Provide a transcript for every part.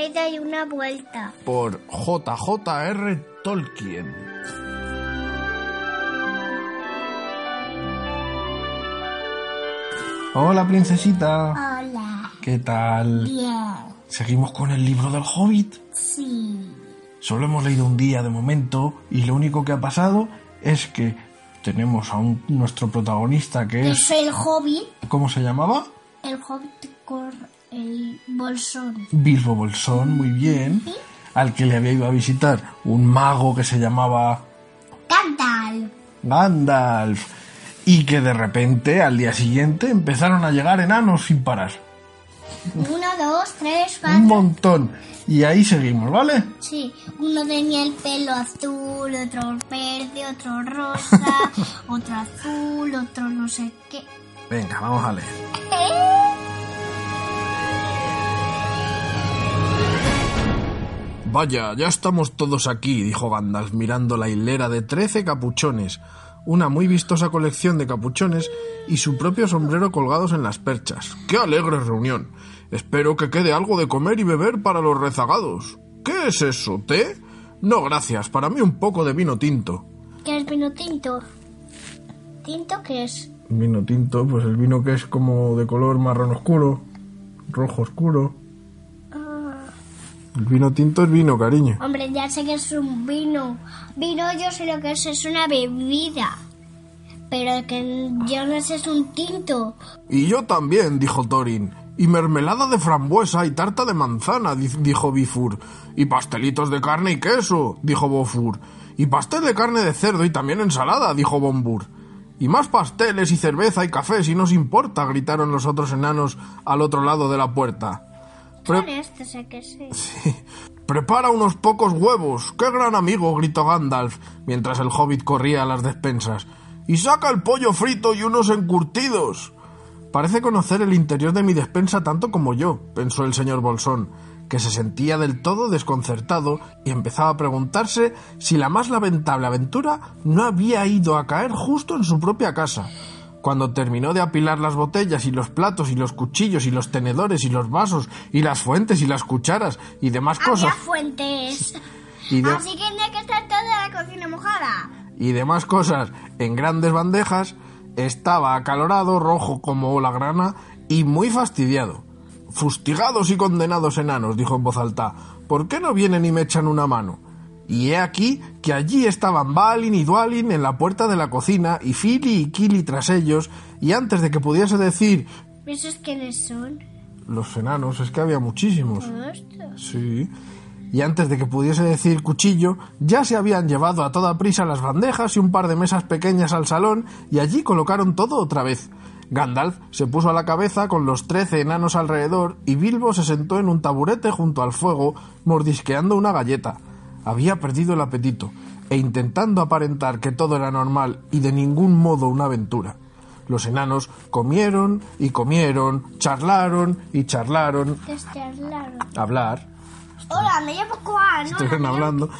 una ida y una vuelta. Por JJR Tolkien. Hola, princesita. Hola. ¿Qué tal? Bien. ¿Seguimos con el libro del Hobbit? Sí. Solo hemos leído un día de momento y lo único que ha pasado es que tenemos a un, nuestro protagonista que Es es... el hobbit. ¿Cómo se llamaba? El hobbit el bolsón. Bilbo Bolsón, muy bien. Al que le había ido a visitar un mago que se llamaba Gandalf. Gandalf. Y que de repente, al día siguiente, empezaron a llegar enanos sin parar. Uno, dos, tres, Un cuatro. montón. Y ahí seguimos, ¿vale? Sí, uno tenía el pelo azul, otro verde, otro rosa, otro azul, otro no sé qué. Venga, vamos a leer. Vaya, ya estamos todos aquí, dijo Gandalf mirando la hilera de trece capuchones, una muy vistosa colección de capuchones y su propio sombrero colgados en las perchas. ¡Qué alegre reunión! Espero que quede algo de comer y beber para los rezagados. ¿Qué es eso? ¿Té? No, gracias, para mí un poco de vino tinto. ¿Qué es vino tinto? ¿Tinto qué es? Vino tinto, pues el vino que es como de color marrón oscuro, rojo oscuro. El vino tinto es vino, cariño. hombre, ya sé que es un vino. Vino yo sé lo que es, es una bebida. Pero que yo no sé es un tinto. Y yo también, dijo Thorin. Y mermelada de frambuesa y tarta de manzana, di- dijo Bifur. Y pastelitos de carne y queso, dijo Bofur. Y pastel de carne de cerdo y también ensalada, dijo Bombur. Y más pasteles y cerveza y café, si nos importa, gritaron los otros enanos al otro lado de la puerta. Pre- Con esto sé que sí. Prepara unos pocos huevos. ¡Qué gran amigo! gritó Gandalf, mientras el hobbit corría a las despensas. Y saca el pollo frito y unos encurtidos. Parece conocer el interior de mi despensa tanto como yo, pensó el señor Bolsón, que se sentía del todo desconcertado y empezaba a preguntarse si la más lamentable aventura no había ido a caer justo en su propia casa. Cuando terminó de apilar las botellas y los platos y los cuchillos y los tenedores y los vasos y las fuentes y las cucharas y demás Había cosas fuentes. y, de- Así que tenía que estar toda la cocina mojada. y demás cosas en grandes bandejas, estaba acalorado, rojo como la grana y muy fastidiado. Fustigados y condenados enanos, dijo en voz alta, ¿por qué no vienen y me echan una mano? Y he aquí que allí estaban Balin y Dualin en la puerta de la cocina y Fili y Kili tras ellos, y antes de que pudiese decir ¿Esos quiénes son? los enanos, es que había muchísimos. Estos. Sí. Y antes de que pudiese decir cuchillo, ya se habían llevado a toda prisa las bandejas y un par de mesas pequeñas al salón y allí colocaron todo otra vez. Gandalf se puso a la cabeza con los trece enanos alrededor y Bilbo se sentó en un taburete junto al fuego, mordisqueando una galleta. Había perdido el apetito e intentando aparentar que todo era normal y de ningún modo una aventura. Los enanos comieron y comieron, charlaron y charlaron. Lado. Hablar, Hola, me llamo Juan. estuvieron hablando,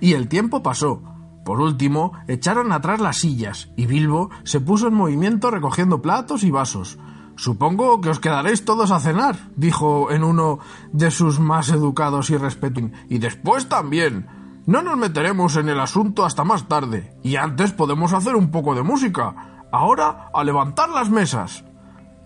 y el tiempo pasó. Por último, echaron atrás las sillas, y Bilbo se puso en movimiento recogiendo platos y vasos. Supongo que os quedaréis todos a cenar, dijo en uno de sus más educados y respetuosos. Y después también. No nos meteremos en el asunto hasta más tarde, y antes podemos hacer un poco de música. Ahora, a levantar las mesas.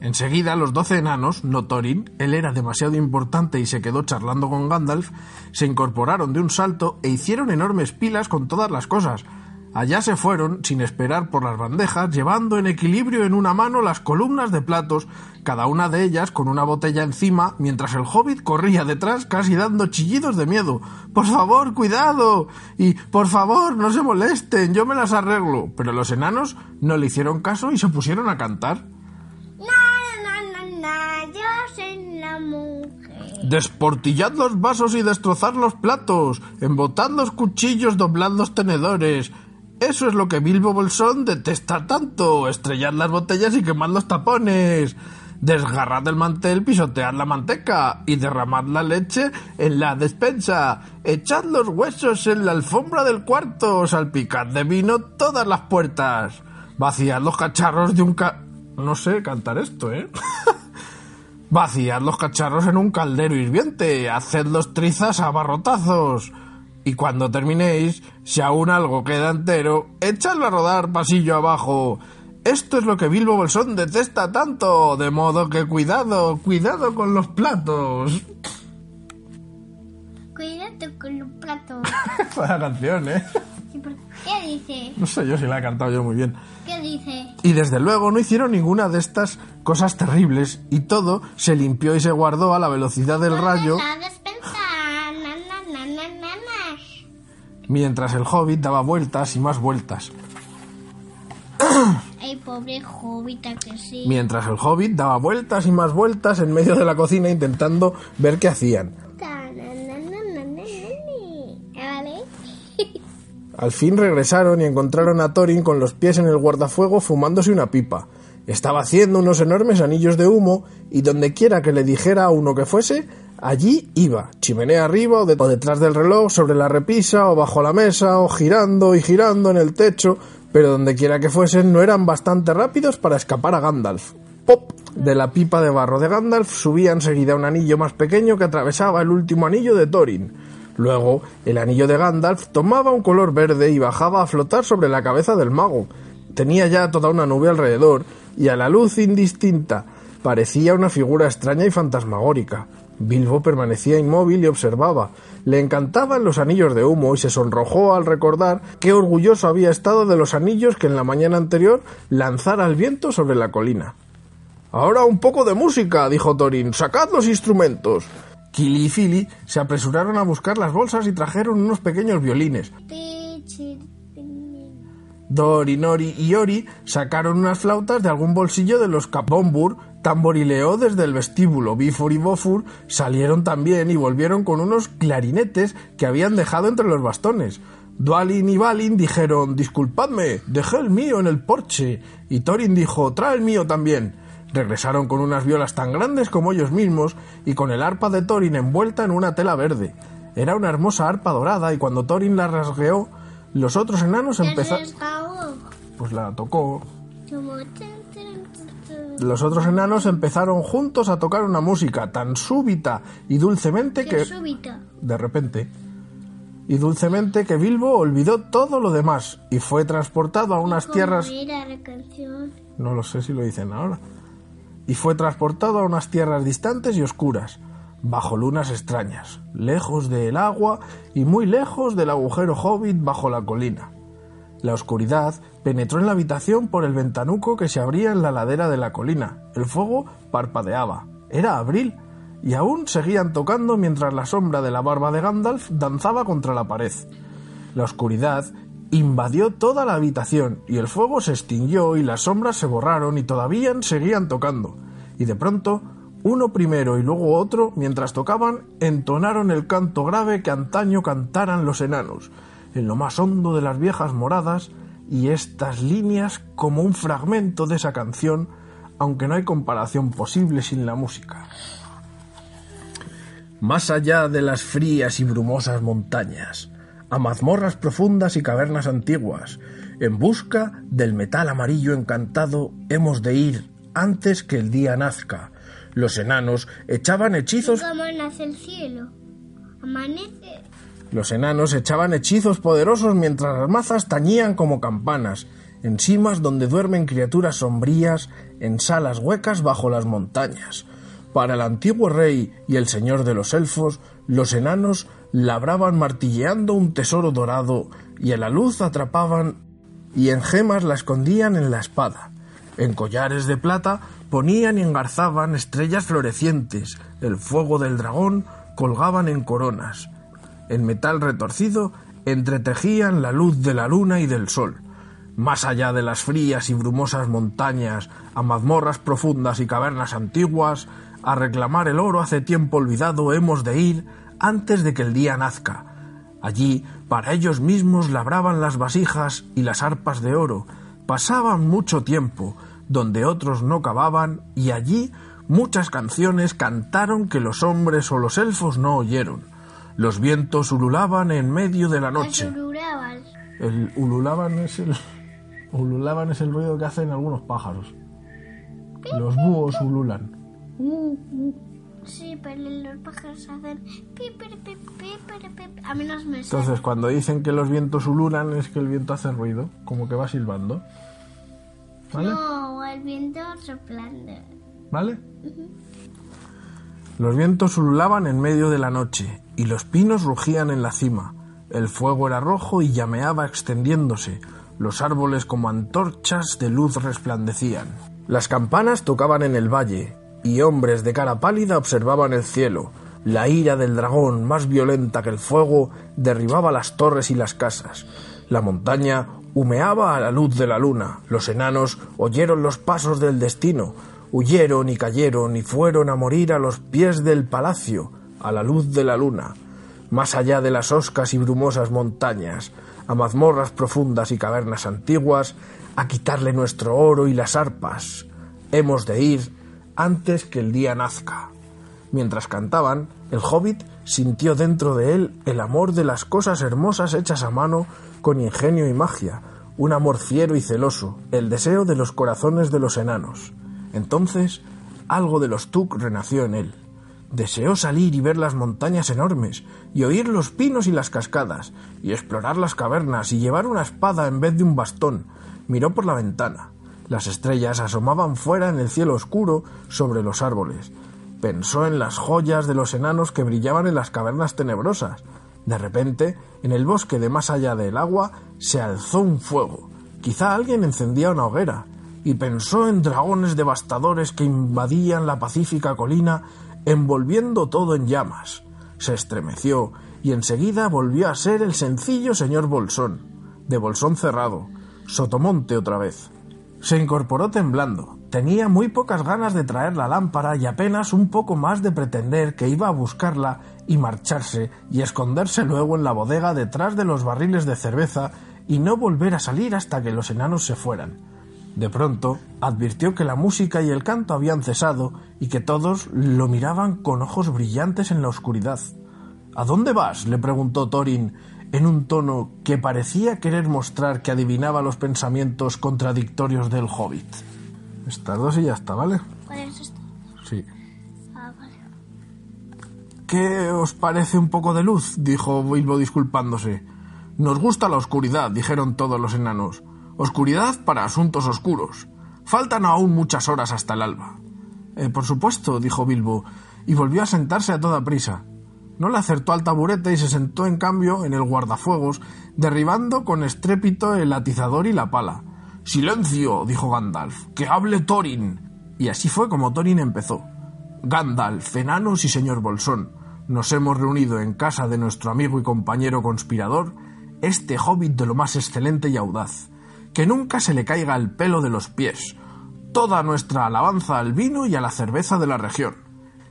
Enseguida los doce enanos, no Thorin, él era demasiado importante y se quedó charlando con Gandalf, se incorporaron de un salto e hicieron enormes pilas con todas las cosas. Allá se fueron, sin esperar por las bandejas, llevando en equilibrio en una mano las columnas de platos, cada una de ellas con una botella encima, mientras el hobbit corría detrás casi dando chillidos de miedo. Por favor, cuidado. y por favor, no se molesten, yo me las arreglo. Pero los enanos no le hicieron caso y se pusieron a cantar. Na, na, na, yo soy la mujer. Desportillad los vasos y destrozad los platos, embotad los cuchillos, doblad los tenedores. Eso es lo que Bilbo Bolsón detesta tanto. Estrellad las botellas y quemad los tapones. Desgarrad el mantel, pisotead la manteca y derramad la leche en la despensa. Echad los huesos en la alfombra del cuarto, salpicad de vino todas las puertas. Vaciad los cacharros de un ca... No sé cantar esto, ¿eh? Vaciad los cacharros en un caldero hirviente, hacedlos trizas a barrotazos. Y cuando terminéis, si aún algo queda entero, echadlo a rodar pasillo abajo. Esto es lo que Bilbo Bolsón detesta tanto, de modo que cuidado, cuidado con los platos. Cuídate con los platos. Buena canción, ¿eh? ¿Qué dice? No sé yo si la he cantado yo muy bien. ¿Qué dice? Y desde luego no hicieron ninguna de estas cosas terribles y todo se limpió y se guardó a la velocidad del rayo La mientras el hobbit daba vueltas y más vueltas. Ay, pobre jovita que sí. Mientras el hobbit daba vueltas y más vueltas en medio de la cocina intentando ver qué hacían. Al fin regresaron y encontraron a Thorin con los pies en el guardafuego fumándose una pipa. Estaba haciendo unos enormes anillos de humo y donde quiera que le dijera a uno que fuese, allí iba, chimenea arriba o, de- o detrás del reloj, sobre la repisa o bajo la mesa o girando y girando en el techo, pero donde quiera que fuesen no eran bastante rápidos para escapar a Gandalf. ¡Pop! De la pipa de barro de Gandalf subía enseguida un anillo más pequeño que atravesaba el último anillo de Thorin. Luego, el anillo de Gandalf tomaba un color verde y bajaba a flotar sobre la cabeza del mago. Tenía ya toda una nube alrededor, y a la luz indistinta parecía una figura extraña y fantasmagórica. Bilbo permanecía inmóvil y observaba. Le encantaban los anillos de humo y se sonrojó al recordar qué orgulloso había estado de los anillos que en la mañana anterior lanzara al viento sobre la colina. Ahora un poco de música, dijo Thorin. Sacad los instrumentos. Kili y Fili se apresuraron a buscar las bolsas y trajeron unos pequeños violines. Pichi, Dori, Nori y Ori sacaron unas flautas de algún bolsillo de los Capombur, tamborileó desde el vestíbulo. Bifur y Bofur salieron también y volvieron con unos clarinetes que habían dejado entre los bastones. Dualin y Balin dijeron Disculpadme, dejé el mío en el porche. Y Thorin dijo Trae el mío también. Regresaron con unas violas tan grandes como ellos mismos y con el arpa de Thorin envuelta en una tela verde. Era una hermosa arpa dorada y cuando Thorin la rasgueó, los otros enanos empezaron... Pues la tocó. Los otros enanos empezaron juntos a tocar una música tan súbita y dulcemente que... súbita. De repente. Y dulcemente que Bilbo olvidó todo lo demás y fue transportado a unas ¿Cómo tierras... era la canción? No lo sé si lo dicen ahora. Y fue transportado a unas tierras distantes y oscuras, bajo lunas extrañas, lejos del agua y muy lejos del agujero hobbit bajo la colina. La oscuridad penetró en la habitación por el ventanuco que se abría en la ladera de la colina. El fuego parpadeaba. Era abril y aún seguían tocando mientras la sombra de la barba de Gandalf danzaba contra la pared. La oscuridad invadió toda la habitación y el fuego se extinguió y las sombras se borraron y todavía seguían tocando. Y de pronto, uno primero y luego otro, mientras tocaban, entonaron el canto grave que antaño cantaran los enanos, en lo más hondo de las viejas moradas, y estas líneas como un fragmento de esa canción, aunque no hay comparación posible sin la música. Más allá de las frías y brumosas montañas, a mazmorras profundas y cavernas antiguas, en busca del metal amarillo encantado hemos de ir antes que el día nazca. Los enanos echaban hechizos ¿Cómo nace el cielo? Amanece. Los enanos echaban hechizos poderosos mientras las mazas tañían como campanas, en cimas donde duermen criaturas sombrías, en salas huecas bajo las montañas. Para el antiguo rey y el señor de los elfos, los enanos labraban martilleando un tesoro dorado y a la luz atrapaban y en gemas la escondían en la espada. En collares de plata ponían y engarzaban estrellas florecientes, el fuego del dragón colgaban en coronas. En metal retorcido entretejían la luz de la luna y del sol. Más allá de las frías y brumosas montañas, a mazmorras profundas y cavernas antiguas, a reclamar el oro hace tiempo olvidado hemos de ir antes de que el día nazca. Allí, para ellos mismos labraban las vasijas y las arpas de oro, pasaban mucho tiempo, donde otros no cavaban, y allí muchas canciones cantaron que los hombres o los elfos no oyeron. Los vientos ululaban en medio de la noche. El ululaban es el ululaban es el ruido que hacen algunos pájaros. Los búhos ululan. Uh, uh. Sí, pero los pájaros hacen. A mí no me. Entonces, cuando dicen que los vientos ululan, es que el viento hace ruido, como que va silbando. ¿Vale? No, el viento soplando. ¿Vale? Los vientos ululaban en medio de la noche y los pinos rugían en la cima. El fuego era rojo y llameaba extendiéndose. Los árboles como antorchas de luz resplandecían. Las campanas tocaban en el valle y hombres de cara pálida observaban el cielo. La ira del dragón, más violenta que el fuego, derribaba las torres y las casas. La montaña humeaba a la luz de la luna. Los enanos oyeron los pasos del destino, huyeron y cayeron y fueron a morir a los pies del palacio, a la luz de la luna, más allá de las hoscas y brumosas montañas, a mazmorras profundas y cavernas antiguas, a quitarle nuestro oro y las arpas. Hemos de ir antes que el día nazca. Mientras cantaban, el hobbit sintió dentro de él el amor de las cosas hermosas hechas a mano con ingenio y magia, un amor fiero y celoso, el deseo de los corazones de los enanos. Entonces, algo de los Tuk renació en él. Deseó salir y ver las montañas enormes, y oír los pinos y las cascadas, y explorar las cavernas, y llevar una espada en vez de un bastón. Miró por la ventana. Las estrellas asomaban fuera en el cielo oscuro sobre los árboles. Pensó en las joyas de los enanos que brillaban en las cavernas tenebrosas. De repente, en el bosque de más allá del agua, se alzó un fuego. Quizá alguien encendía una hoguera, y pensó en dragones devastadores que invadían la pacífica colina, envolviendo todo en llamas. Se estremeció y enseguida volvió a ser el sencillo señor Bolsón, de Bolsón cerrado, Sotomonte otra vez. Se incorporó temblando. Tenía muy pocas ganas de traer la lámpara y apenas un poco más de pretender que iba a buscarla y marcharse y esconderse luego en la bodega detrás de los barriles de cerveza y no volver a salir hasta que los enanos se fueran. De pronto advirtió que la música y el canto habían cesado y que todos lo miraban con ojos brillantes en la oscuridad. ¿A dónde vas? le preguntó Thorin en un tono que parecía querer mostrar que adivinaba los pensamientos contradictorios del hobbit. Estas dos y ya está, ¿vale? ¿Cuál es esto? Sí. Ah, vale. ¿Qué os parece un poco de luz? dijo Bilbo disculpándose. Nos gusta la oscuridad, dijeron todos los enanos. Oscuridad para asuntos oscuros. Faltan aún muchas horas hasta el alba. "Eh, por supuesto, dijo Bilbo, y volvió a sentarse a toda prisa. No le acertó al taburete y se sentó en cambio en el guardafuegos, derribando con estrépito el atizador y la pala. Silencio, dijo Gandalf, que hable Thorin. Y así fue como Thorin empezó. Gandalf, enanos y señor Bolsón, nos hemos reunido en casa de nuestro amigo y compañero conspirador, este hobbit de lo más excelente y audaz. Que nunca se le caiga el pelo de los pies. Toda nuestra alabanza al vino y a la cerveza de la región.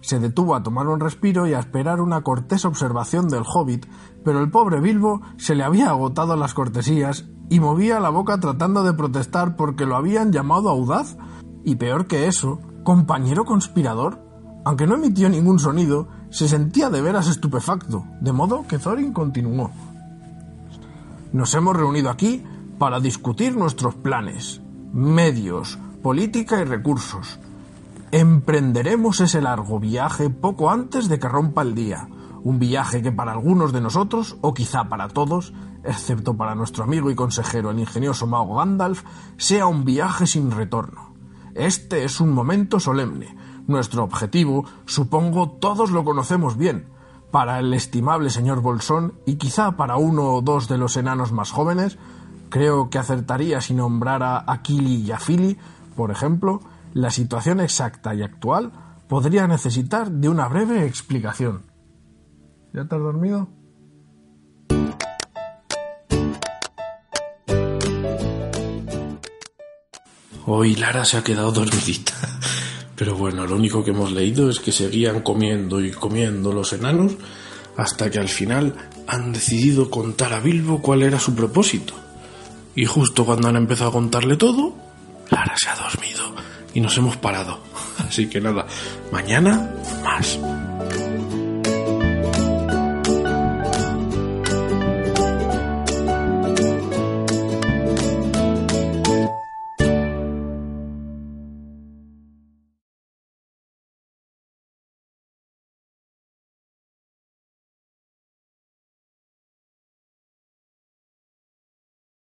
Se detuvo a tomar un respiro y a esperar una cortés observación del hobbit, pero el pobre Bilbo se le había agotado las cortesías y movía la boca tratando de protestar porque lo habían llamado audaz. Y peor que eso, compañero conspirador. Aunque no emitió ningún sonido, se sentía de veras estupefacto, de modo que Thorin continuó. Nos hemos reunido aquí para discutir nuestros planes, medios, política y recursos. Emprenderemos ese largo viaje poco antes de que rompa el día, un viaje que para algunos de nosotros, o quizá para todos, excepto para nuestro amigo y consejero el ingenioso mago Gandalf, sea un viaje sin retorno. Este es un momento solemne. Nuestro objetivo, supongo, todos lo conocemos bien. Para el estimable señor Bolsón y quizá para uno o dos de los enanos más jóvenes, creo que acertaría si nombrara a Kili y a Fili, por ejemplo, la situación exacta y actual podría necesitar de una breve explicación. ¿Ya te has dormido? Hoy Lara se ha quedado dormidita. Pero bueno, lo único que hemos leído es que seguían comiendo y comiendo los enanos hasta que al final han decidido contar a Bilbo cuál era su propósito. Y justo cuando han empezado a contarle todo, Lara se ha dormido y nos hemos parado. Así que nada, mañana más.